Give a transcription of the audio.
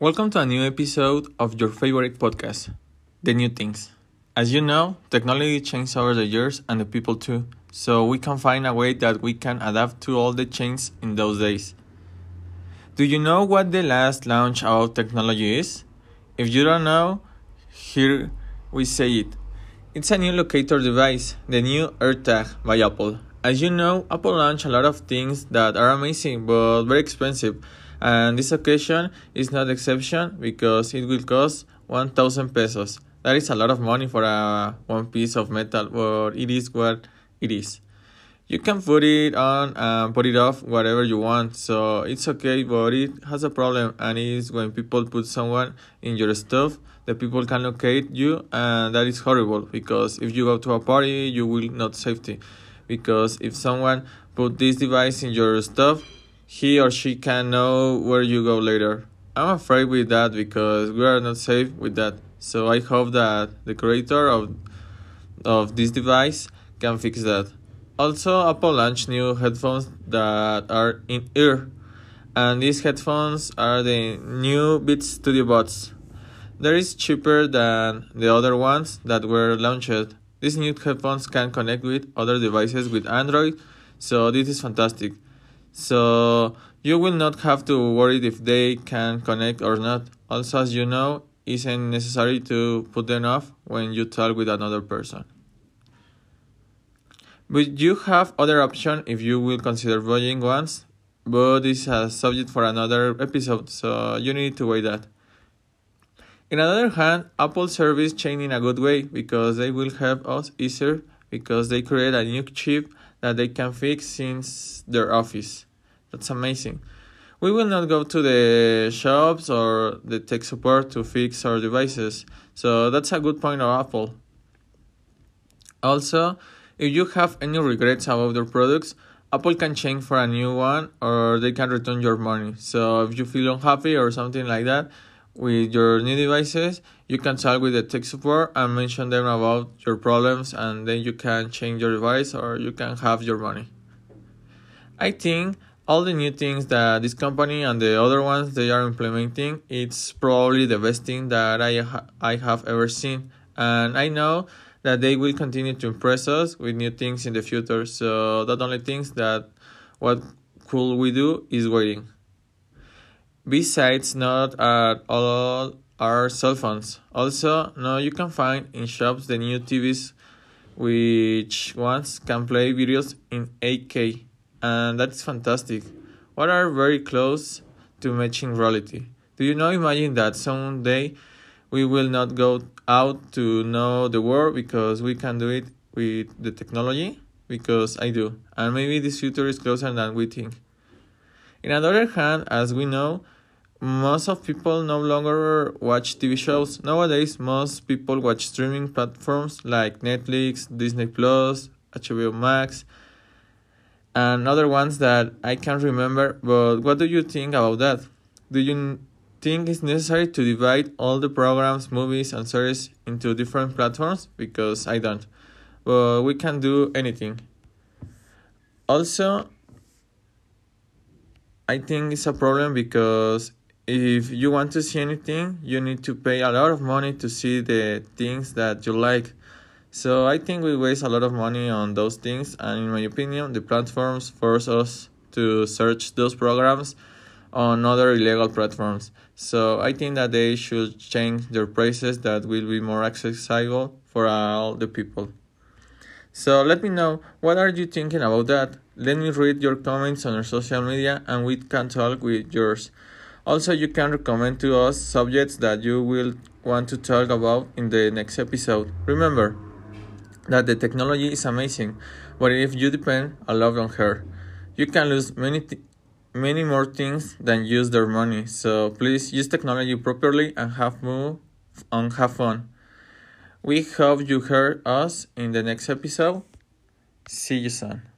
Welcome to a new episode of your favorite podcast, The New Things. As you know, technology changes over the years and the people too, so we can find a way that we can adapt to all the changes in those days. Do you know what the last launch of technology is? If you don't know, here we say it. It's a new locator device, the new AirTag by Apple. As you know, Apple launched a lot of things that are amazing but very expensive, and this occasion is not exception because it will cost 1000 pesos. That is a lot of money for a one piece of metal, but it is what it is. You can put it on and put it off whatever you want, so it's okay, but it has a problem, and it is when people put someone in your stuff, the people can locate you, and that is horrible because if you go to a party, you will not safety because if someone put this device in your stuff, he or she can know where you go later. I'm afraid with that because we are not safe with that. So I hope that the creator of of this device can fix that. Also, Apple launched new headphones that are in ear, and these headphones are the new Beats Studio Buds. There is cheaper than the other ones that were launched these new headphones can connect with other devices with Android, so this is fantastic. So you will not have to worry if they can connect or not. Also, as you know, isn't necessary to put them off when you talk with another person. But you have other option if you will consider buying ones, but is a subject for another episode, so you need to wait that. In another hand, Apple service changed in a good way because they will help us easier because they create a new chip that they can fix since their office. That's amazing. We will not go to the shops or the tech support to fix our devices, so that's a good point of Apple. Also, if you have any regrets about your products, Apple can change for a new one or they can return your money. So if you feel unhappy or something like that, with your new devices, you can talk with the tech support and mention them about your problems, and then you can change your device or you can have your money. I think all the new things that this company and the other ones they are implementing, it's probably the best thing that I ha- I have ever seen, and I know that they will continue to impress us with new things in the future. So that only things that what could we do is waiting. Besides, not at all are cell phones. Also, now you can find in shops the new TVs which ones can play videos in 8K, and that's fantastic. What are very close to matching reality. Do you know? Imagine that someday we will not go out to know the world because we can do it with the technology. Because I do, and maybe this future is closer than we think. In another hand, as we know, most of people no longer watch TV shows. Nowadays, most people watch streaming platforms like Netflix, Disney Plus, HBO Max, and other ones that I can't remember. But what do you think about that? Do you think it's necessary to divide all the programs, movies, and series into different platforms? Because I don't. But we can do anything. Also, I think it's a problem because if you want to see anything, you need to pay a lot of money to see the things that you like. So I think we waste a lot of money on those things, and in my opinion, the platforms force us to search those programs on other illegal platforms. So I think that they should change their prices that will be more accessible for all the people. So let me know what are you thinking about that. Let me read your comments on our social media and we can talk with yours. Also, you can recommend to us subjects that you will want to talk about in the next episode. Remember that the technology is amazing, but if you depend a lot on her, you can lose many many more things than use their money. So please use technology properly and have move and have fun. We hope you heard us in the next episode. See you soon.